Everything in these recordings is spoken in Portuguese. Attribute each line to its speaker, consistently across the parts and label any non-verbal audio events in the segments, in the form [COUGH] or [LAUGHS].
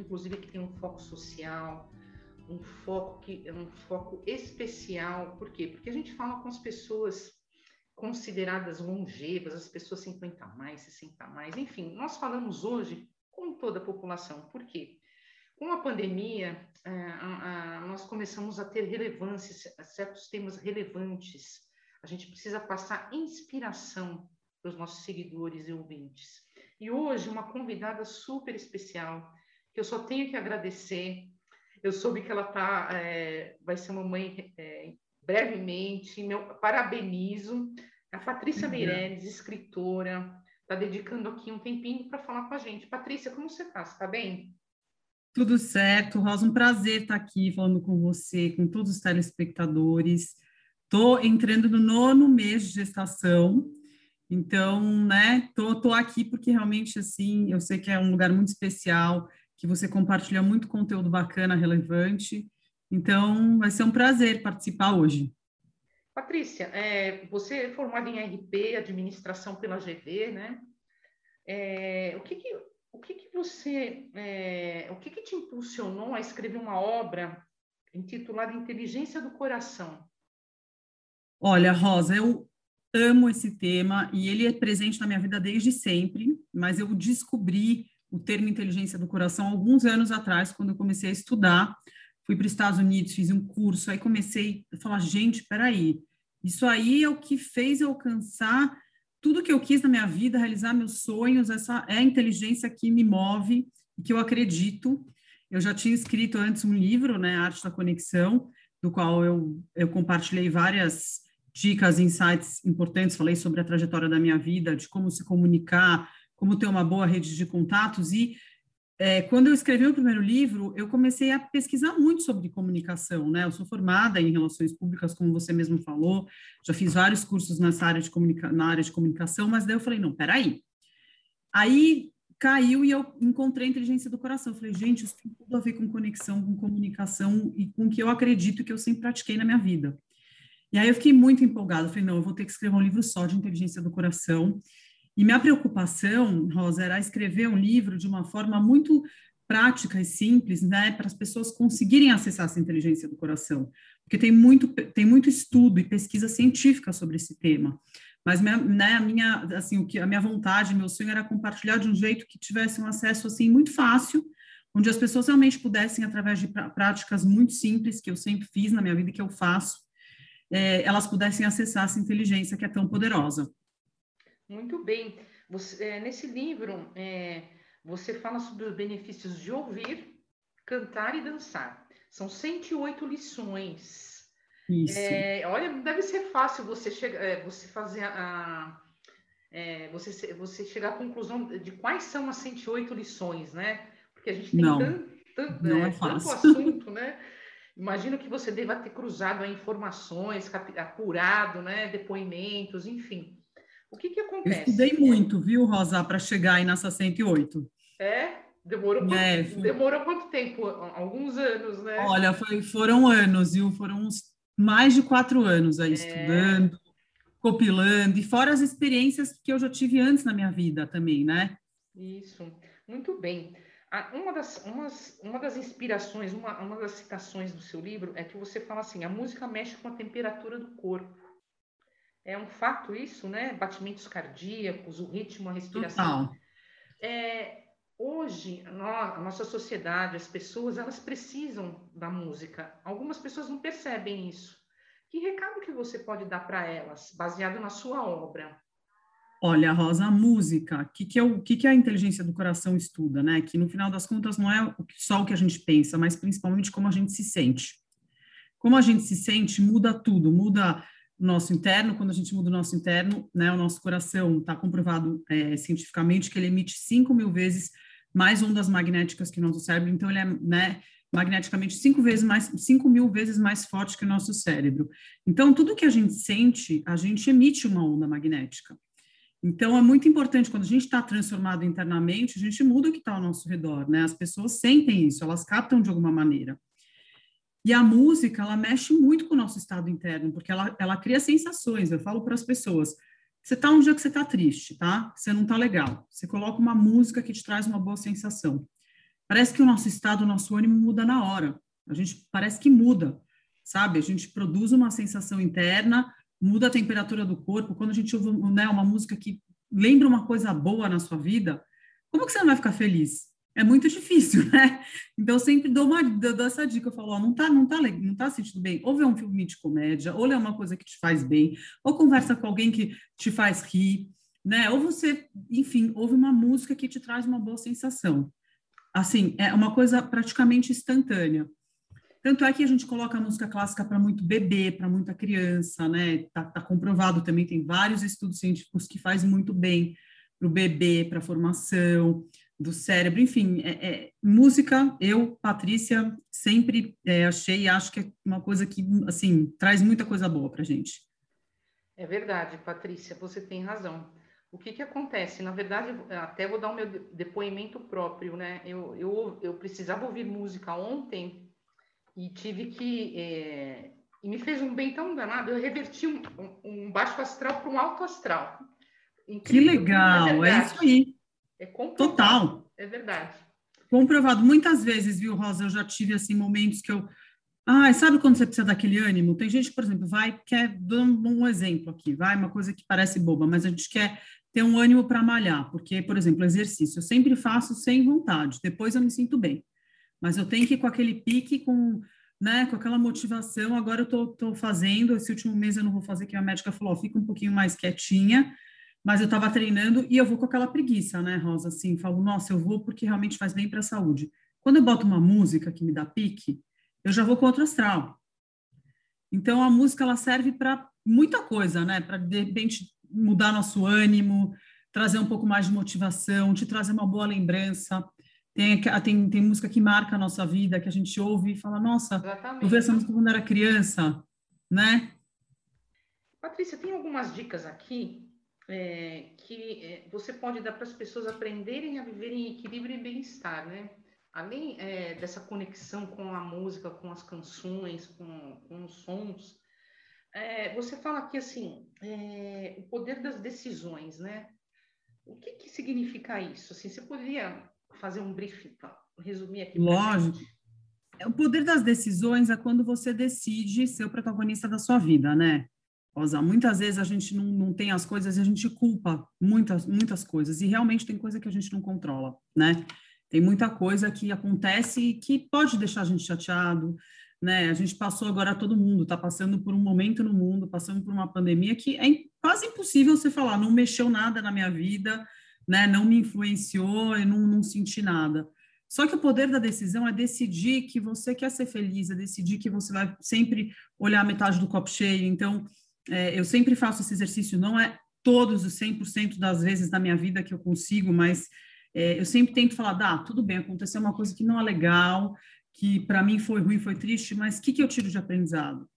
Speaker 1: Inclusive que tem um foco social, um foco que um foco especial. Por quê? Porque a gente fala com as pessoas consideradas longevas, as pessoas 50 a mais, 60 a mais, enfim, nós falamos hoje com toda a população. Por quê? Com a pandemia, é, nós começamos a ter relevância, certos temas relevantes. A gente precisa passar inspiração para os nossos seguidores e ouvintes. E hoje, uma convidada super especial, que eu só tenho que agradecer. Eu soube que ela tá, é, vai ser mamãe é, brevemente. Meu, parabenizo. A Patrícia Meirelles, escritora, está dedicando aqui um tempinho para falar com a gente. Patrícia, como você está? Está bem?
Speaker 2: Tudo certo, Rosa. Um prazer estar aqui falando com você, com todos os telespectadores. Estou entrando no nono mês de gestação. Então, né, tô, tô aqui porque realmente, assim, eu sei que é um lugar muito especial que você compartilha muito conteúdo bacana, relevante. Então, vai ser um prazer participar hoje.
Speaker 1: Patrícia, é, você é formada em RP, administração pela GV, né? É, o que, que o que, que você, é, o que, que te impulsionou a escrever uma obra intitulada Inteligência do Coração?
Speaker 2: Olha, Rosa, eu amo esse tema e ele é presente na minha vida desde sempre, mas eu descobri o termo inteligência do coração alguns anos atrás, quando eu comecei a estudar. Fui para os Estados Unidos, fiz um curso, aí comecei a falar, gente, peraí, isso aí é o que fez eu alcançar tudo que eu quis na minha vida, realizar meus sonhos, essa é a inteligência que me move e que eu acredito. Eu já tinha escrito antes um livro, né, Arte da Conexão, do qual eu, eu compartilhei várias dicas, insights importantes, falei sobre a trajetória da minha vida, de como se comunicar, como ter uma boa rede de contatos. E é, quando eu escrevi o primeiro livro, eu comecei a pesquisar muito sobre comunicação, né? Eu sou formada em relações públicas, como você mesmo falou, já fiz vários cursos nessa área de comunica na área de comunicação, mas daí eu falei, não, peraí. Aí caiu e eu encontrei a inteligência do coração. Eu falei, gente, isso tem tudo a ver com conexão, com comunicação e com o que eu acredito que eu sempre pratiquei na minha vida. E aí eu fiquei muito empolgada. falei, não, eu vou ter que escrever um livro só de inteligência do coração. E minha preocupação, Rosa, era escrever um livro de uma forma muito prática e simples, né, para as pessoas conseguirem acessar essa inteligência do coração, porque tem muito, tem muito estudo e pesquisa científica sobre esse tema. Mas minha, né, a minha, assim, o que a minha vontade, meu sonho era compartilhar de um jeito que tivesse um acesso assim muito fácil, onde as pessoas realmente pudessem, através de práticas muito simples que eu sempre fiz na minha vida e que eu faço, é, elas pudessem acessar essa inteligência que é tão poderosa.
Speaker 1: Muito bem. Você, é, nesse livro, é, você fala sobre os benefícios de ouvir, cantar e dançar. São 108 lições. Isso. É, olha, deve ser fácil você, chegar, é, você fazer a. É, você, você chegar à conclusão de quais são as 108 lições, né? Porque a gente tem
Speaker 2: não,
Speaker 1: tanto, tanto,
Speaker 2: não é,
Speaker 1: tanto assunto, né? [LAUGHS] Imagino que você deva ter cruzado informações, apurado, né? Depoimentos, enfim. O que, que acontece?
Speaker 2: Eu estudei muito, viu, Rosa, para chegar aí nessa 108.
Speaker 1: É? Demorou quanto, é, demorou quanto tempo? Alguns anos, né?
Speaker 2: Olha, foi, foram anos, viu? Foram uns mais de quatro anos aí é. estudando, compilando, e fora as experiências que eu já tive antes na minha vida também, né?
Speaker 1: Isso, muito bem. Uma das, umas, uma das inspirações, uma, uma das citações do seu livro é que você fala assim: a música mexe com a temperatura do corpo. É um fato isso, né? Batimentos cardíacos, o ritmo, a respiração. É, hoje, a nossa sociedade, as pessoas, elas precisam da música. Algumas pessoas não percebem isso. Que recado que você pode dar para elas, baseado na sua obra?
Speaker 2: Olha, Rosa, a música, o que, que, é o que, que a inteligência do coração estuda, né? Que no final das contas não é só o que a gente pensa, mas principalmente como a gente se sente. Como a gente se sente muda tudo, muda nosso interno, quando a gente muda o nosso interno, né, o nosso coração está comprovado é, cientificamente que ele emite 5 mil vezes mais ondas magnéticas que o nosso cérebro, então ele é, né, magneticamente cinco vezes mais, cinco mil vezes mais forte que o nosso cérebro. Então, tudo que a gente sente, a gente emite uma onda magnética. Então, é muito importante, quando a gente está transformado internamente, a gente muda o que está ao nosso redor, né? As pessoas sentem isso, elas captam de alguma maneira. E a música, ela mexe muito com o nosso estado interno, porque ela, ela cria sensações. Eu falo para as pessoas, você está um dia que você está triste, tá? Você não está legal. Você coloca uma música que te traz uma boa sensação. Parece que o nosso estado, o nosso ânimo muda na hora. A gente parece que muda, sabe? A gente produz uma sensação interna, muda a temperatura do corpo. Quando a gente ouve né, uma música que lembra uma coisa boa na sua vida, como que você não vai ficar feliz? É muito difícil, [LAUGHS] né? Então, eu sempre dou, uma, dou essa dica. Eu falo, ó, não tá, não tá, não tá sentindo bem. Ou vê um filme de comédia, ou lê uma coisa que te faz bem, ou conversa com alguém que te faz rir, né? Ou você, enfim, ouve uma música que te traz uma boa sensação assim, é uma coisa praticamente instantânea. Tanto é que a gente coloca a música clássica para muito bebê, para muita criança, né? Tá, tá, comprovado também, tem vários estudos científicos que faz muito bem para o bebê, para a formação do cérebro, enfim, é, é, música, eu, Patrícia, sempre é, achei e acho que é uma coisa que, assim, traz muita coisa boa para gente.
Speaker 1: É verdade, Patrícia, você tem razão o que, que acontece? Na verdade, até vou dar o meu depoimento próprio, né? Eu, eu, eu precisava ouvir música ontem e tive que. É, e me fez um bem tão danado, eu reverti um, um baixo astral para um alto astral.
Speaker 2: Incrível, que legal, é, é, isso aí.
Speaker 1: É Total. É verdade.
Speaker 2: Comprovado. Muitas vezes, viu, Rosa, eu já tive assim momentos que eu. Ah, sabe quando você precisa daquele ânimo? Tem gente que, por exemplo, vai, quer, dando um exemplo aqui, vai, uma coisa que parece boba, mas a gente quer ter um ânimo para malhar, porque, por exemplo, exercício, eu sempre faço sem vontade, depois eu me sinto bem. Mas eu tenho que ir com aquele pique, com, né, com aquela motivação, agora eu tô, tô fazendo, esse último mês eu não vou fazer, que a médica falou, fica um pouquinho mais quietinha, mas eu estava treinando e eu vou com aquela preguiça, né, Rosa, assim, falo, nossa, eu vou porque realmente faz bem para a saúde. Quando eu boto uma música que me dá pique, eu já vou com outro astral. Então, a música, ela serve para muita coisa, né, para, de repente, mudar nosso ânimo, trazer um pouco mais de motivação, te trazer uma boa lembrança. Tem, tem, tem música que marca a nossa vida, que a gente ouve e fala, nossa, Exatamente. eu vi essa música quando era criança, né?
Speaker 1: Patrícia, tem algumas dicas aqui é, que é, você pode dar para as pessoas aprenderem a viver em equilíbrio e bem-estar, né? Além é, dessa conexão com a música, com as canções, com, com os sons, é, você fala aqui assim, é, o poder das decisões, né? O que, que significa isso? Assim, você poderia fazer um briefing, resumir aqui?
Speaker 2: Lógico. O poder das decisões é quando você decide ser o protagonista da sua vida, né? Rosa, muitas vezes a gente não, não tem as coisas e a gente culpa muitas, muitas coisas. E realmente tem coisa que a gente não controla, né? Tem muita coisa que acontece que pode deixar a gente chateado, né? A gente passou agora todo mundo está passando por um momento no mundo, passando por uma pandemia que é quase impossível você falar, não mexeu nada na minha vida, né? Não me influenciou, e não, não senti nada. Só que o poder da decisão é decidir que você quer ser feliz, é decidir que você vai sempre olhar a metade do copo cheio. Então, é, eu sempre faço esse exercício, não é todos os 100% das vezes da minha vida que eu consigo, mas é, eu sempre tento falar, dá, tudo bem, aconteceu uma coisa que não é legal, que para mim foi ruim, foi triste, mas o que, que eu tiro de aprendizado?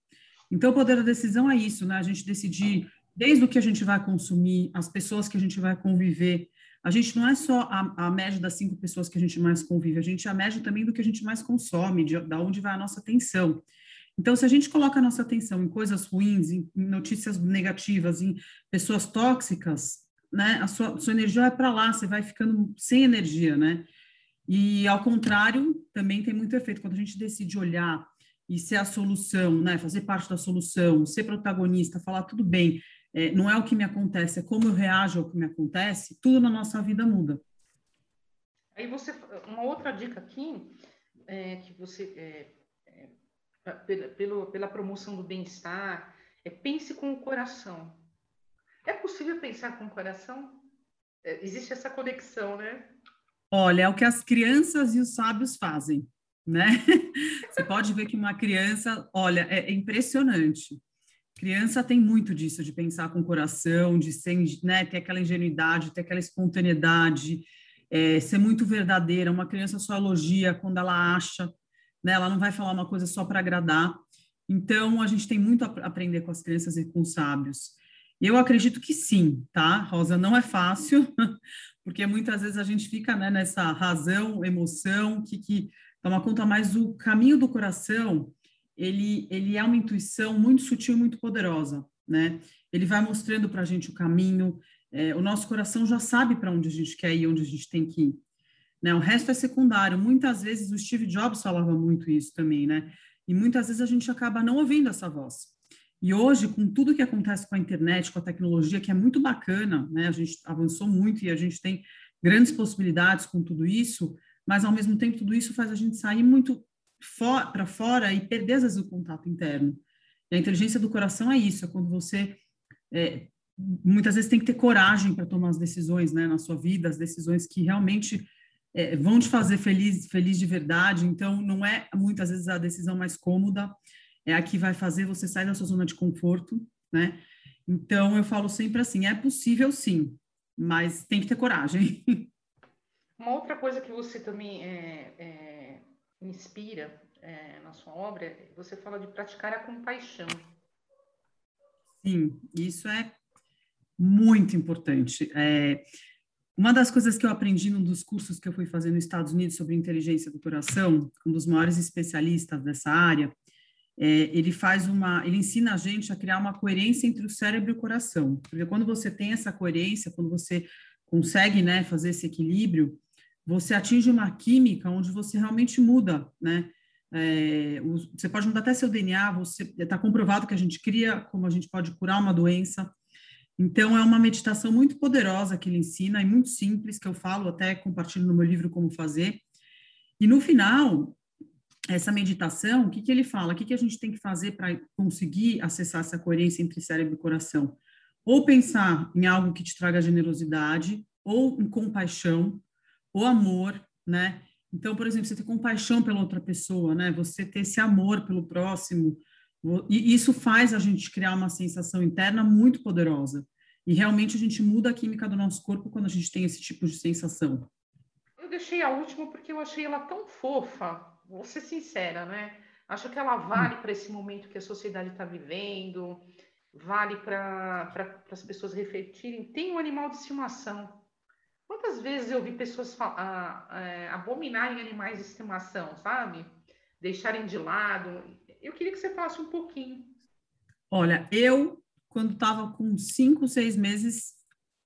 Speaker 2: Então, o poder da decisão é isso, né? A gente decidir desde o que a gente vai consumir, as pessoas que a gente vai conviver. A gente não é só a, a média das cinco pessoas que a gente mais convive, a gente é a média também do que a gente mais consome, de, da onde vai a nossa atenção. Então, se a gente coloca a nossa atenção em coisas ruins, em notícias negativas, em pessoas tóxicas, né, a sua, sua energia vai para lá, você vai ficando sem energia, né? E, ao contrário, também tem muito efeito. Quando a gente decide olhar e ser a solução, né, fazer parte da solução, ser protagonista, falar tudo bem, é, não é o que me acontece, é como eu reajo ao que me acontece, tudo na nossa vida muda.
Speaker 1: Aí você, uma outra dica aqui, é, que você, é, é, pela, pela promoção do bem-estar, é pense com o coração. É possível pensar com o coração? É, existe essa conexão, né?
Speaker 2: Olha, é o que as crianças e os sábios fazem, né? [LAUGHS] Você pode ver que uma criança, olha, é, é impressionante. Criança tem muito disso, de pensar com o coração, de ser, né, ter aquela ingenuidade, ter aquela espontaneidade. é, ser muito verdadeira. Uma criança só elogia quando ela acha, né? Ela não vai falar uma coisa só para agradar. Então, a gente tem muito a aprender com as crianças e com os sábios. Eu acredito que sim, tá? Rosa, não é fácil, [LAUGHS] porque muitas vezes a gente fica né, nessa razão, emoção, que, que toma conta, mas o caminho do coração, ele, ele é uma intuição muito sutil e muito poderosa, né? Ele vai mostrando para a gente o caminho, é, o nosso coração já sabe para onde a gente quer ir, onde a gente tem que ir. Né? O resto é secundário. Muitas vezes o Steve Jobs falava muito isso também, né? E muitas vezes a gente acaba não ouvindo essa voz. E hoje, com tudo que acontece com a internet, com a tecnologia, que é muito bacana, né? A gente avançou muito e a gente tem grandes possibilidades com tudo isso, mas ao mesmo tempo tudo isso faz a gente sair muito para fora e perder às vezes o contato interno. E a inteligência do coração é isso, é quando você é, muitas vezes tem que ter coragem para tomar as decisões, né, na sua vida, as decisões que realmente é, vão te fazer feliz, feliz de verdade. Então, não é muitas vezes a decisão mais cômoda, é a que vai fazer você sair da sua zona de conforto, né? Então, eu falo sempre assim: é possível sim, mas tem que ter coragem. [LAUGHS]
Speaker 1: Uma outra coisa que você também é, é, inspira é, na sua obra, você fala de praticar a compaixão.
Speaker 2: Sim, isso é muito importante. É, uma das coisas que eu aprendi num dos cursos que eu fui fazer nos Estados Unidos sobre inteligência do coração, um dos maiores especialistas dessa área, é, ele faz uma, ele ensina a gente a criar uma coerência entre o cérebro e o coração. Porque quando você tem essa coerência, quando você consegue, né, fazer esse equilíbrio, você atinge uma química onde você realmente muda, né? É, você pode mudar até seu DNA, você está comprovado que a gente cria, como a gente pode curar uma doença. Então, é uma meditação muito poderosa que ele ensina e muito simples, que eu falo, até compartilho no meu livro como fazer. E no final, essa meditação, o que, que ele fala? O que, que a gente tem que fazer para conseguir acessar essa coerência entre cérebro e coração? Ou pensar em algo que te traga generosidade, ou em compaixão, ou amor, né? Então, por exemplo, você ter compaixão pela outra pessoa, né? Você ter esse amor pelo próximo, e isso faz a gente criar uma sensação interna muito poderosa. E realmente a gente muda a química do nosso corpo quando a gente tem esse tipo de sensação.
Speaker 1: Eu deixei a última porque eu achei ela tão fofa. Vou ser sincera, né? Acho que ela vale para esse momento que a sociedade está vivendo, vale para pra, as pessoas refletirem. Tem um animal de estimação. Quantas vezes eu vi pessoas é, abominarem animais de estimação, sabe? Deixarem de lado eu queria que você falasse um pouquinho.
Speaker 2: Olha, eu, quando estava com cinco, seis meses,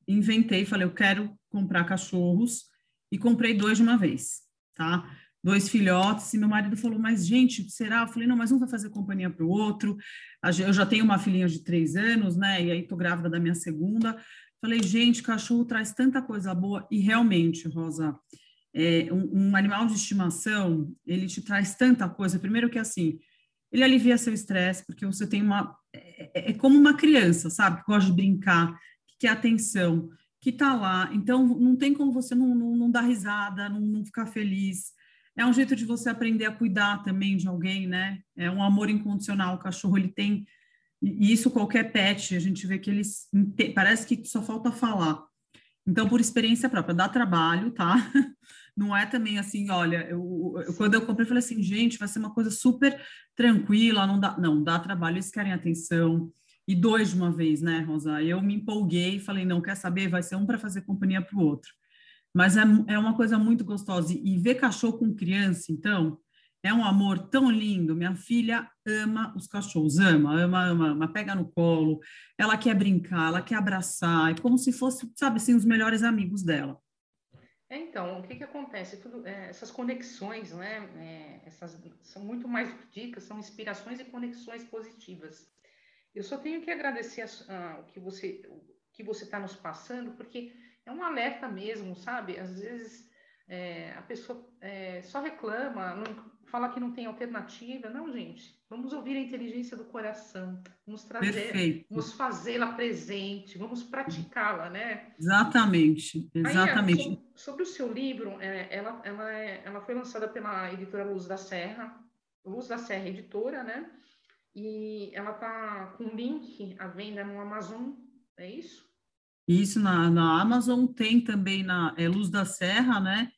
Speaker 2: inventei, falei, eu quero comprar cachorros, e comprei dois de uma vez, tá? Dois filhotes, e meu marido falou, mas gente, será? Eu falei, não, mas um vai fazer companhia para o outro. Eu já tenho uma filhinha de três anos, né? E aí tô grávida da minha segunda. Falei, gente, cachorro traz tanta coisa boa, e realmente, Rosa, é, um, um animal de estimação, ele te traz tanta coisa. Primeiro que assim, ele alivia seu estresse, porque você tem uma. É, é, é, como uma criança, sabe? Que gosta de brincar, que quer atenção, que está lá. Então, não tem como você não, não, não dar risada, não, não, ficar feliz. É um jeito de você aprender a cuidar também de alguém, né? É um amor incondicional. O cachorro, ele tem. E isso qualquer pet, a gente vê que eles. Parece que só falta falar. Então, por experiência própria, dá trabalho, tá? [LAUGHS] Não é também assim, olha, eu, eu, quando eu comprei, eu falei assim, gente, vai ser uma coisa super tranquila, não dá, não, dá trabalho, eles querem atenção. E dois de uma vez, né, Rosa? Eu me empolguei e falei, não, quer saber? Vai ser um para fazer companhia para o outro. Mas é, é uma coisa muito gostosa. E ver cachorro com criança, então, é um amor tão lindo. Minha filha ama os cachorros, ama, ama, ama, ama, pega no colo. Ela quer brincar, ela quer abraçar, é como se fosse, sabe assim, os melhores amigos dela.
Speaker 1: É, então, o que, que acontece? Tudo, é, essas conexões, né? É, essas, são muito mais dicas, são inspirações e conexões positivas. Eu só tenho que agradecer a, a, o que você que você está nos passando, porque é um alerta mesmo, sabe? Às vezes é, a pessoa é, só reclama, não, fala que não tem alternativa. Não, gente, vamos ouvir a inteligência do coração, vamos trazer, Perfeito. vamos fazê-la presente, vamos praticá-la, né?
Speaker 2: Exatamente, exatamente. Aí,
Speaker 1: sobre, o seu livro, é, ela, ela, é, ela foi lançada pela editora Luz da Serra, Luz da Serra Editora, né? E ela tá com link à venda no Amazon, é isso?
Speaker 2: Isso na, na Amazon, tem também na é, Luz da Serra, né?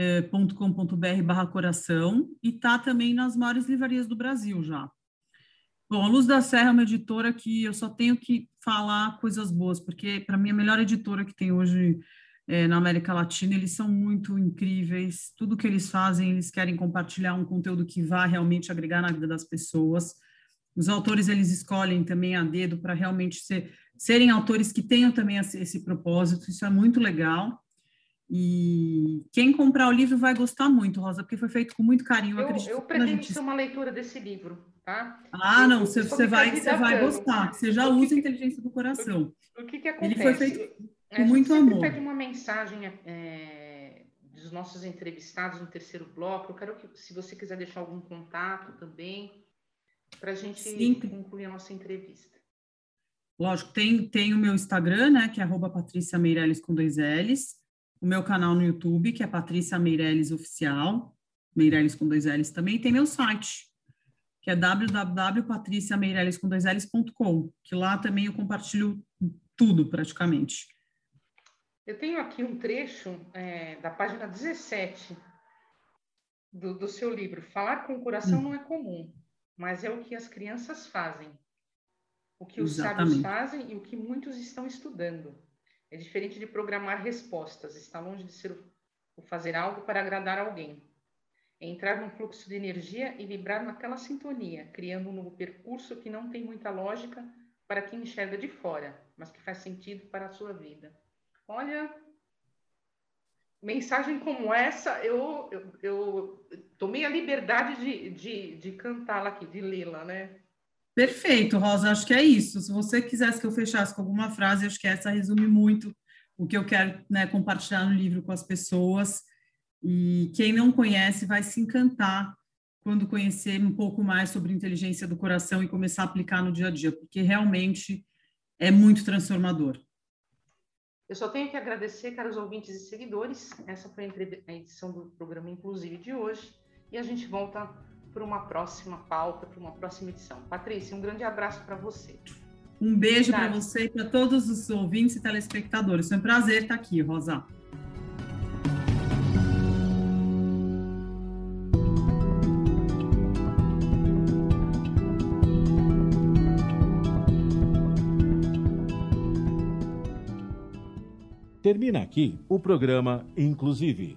Speaker 2: É, .com.br barra coração, e tá também nas maiores livrarias do Brasil já. Bom, a Luz da Serra é uma editora que eu só tenho que falar coisas boas, porque para mim a melhor editora que tem hoje é, na América Latina, eles são muito incríveis, tudo que eles fazem, eles querem compartilhar um conteúdo que vá realmente agregar na vida das pessoas. Os autores, eles escolhem também a dedo para realmente ser serem autores que tenham também esse, esse propósito, isso é muito legal. E quem comprar o livro vai gostar muito, Rosa, porque foi feito com muito carinho.
Speaker 1: Eu, eu, eu pretendo gente... ser uma leitura desse livro, tá?
Speaker 2: Ah, eu, não, você, você vai, você vai gostar. Você já usa a inteligência do coração.
Speaker 1: O que, que acontece?
Speaker 2: Ele foi feito com muito amor.
Speaker 1: pede uma mensagem é, dos nossos entrevistados no terceiro bloco. Eu quero que, se você quiser deixar algum contato também, para a gente concluir a nossa entrevista.
Speaker 2: Lógico, tem, tem o meu Instagram, né, que é arroba com dois L's, o meu canal no YouTube, que é Patrícia Meirelles Oficial, Meirelles com dois L's também, tem meu site, que é www.patriciameirelles.com, que lá também eu compartilho tudo praticamente.
Speaker 1: Eu tenho aqui um trecho é, da página 17 do, do seu livro. Falar com o coração hum. não é comum, mas é o que as crianças fazem o que os Exatamente. sábios fazem e o que muitos estão estudando. É diferente de programar respostas, está longe de ser o fazer algo para agradar alguém. É entrar num fluxo de energia e vibrar naquela sintonia, criando um novo percurso que não tem muita lógica para quem enxerga de fora, mas que faz sentido para a sua vida. Olha, mensagem como essa, eu, eu, eu tomei a liberdade de, de, de cantá-la aqui, de lê-la, né?
Speaker 2: Perfeito, Rosa, acho que é isso. Se você quisesse que eu fechasse com alguma frase, acho que essa resume muito o que eu quero né, compartilhar no livro com as pessoas. E quem não conhece vai se encantar quando conhecer um pouco mais sobre inteligência do coração e começar a aplicar no dia a dia, porque realmente é muito transformador.
Speaker 1: Eu só tenho que agradecer, caros ouvintes e seguidores. Essa foi a edição do programa Inclusive de hoje. E a gente volta para uma próxima pauta, para uma próxima edição. Patrícia, um grande abraço para você.
Speaker 2: Um beijo para você e para todos os ouvintes e telespectadores. Foi um prazer estar aqui, Rosa.
Speaker 3: Termina aqui o programa Inclusive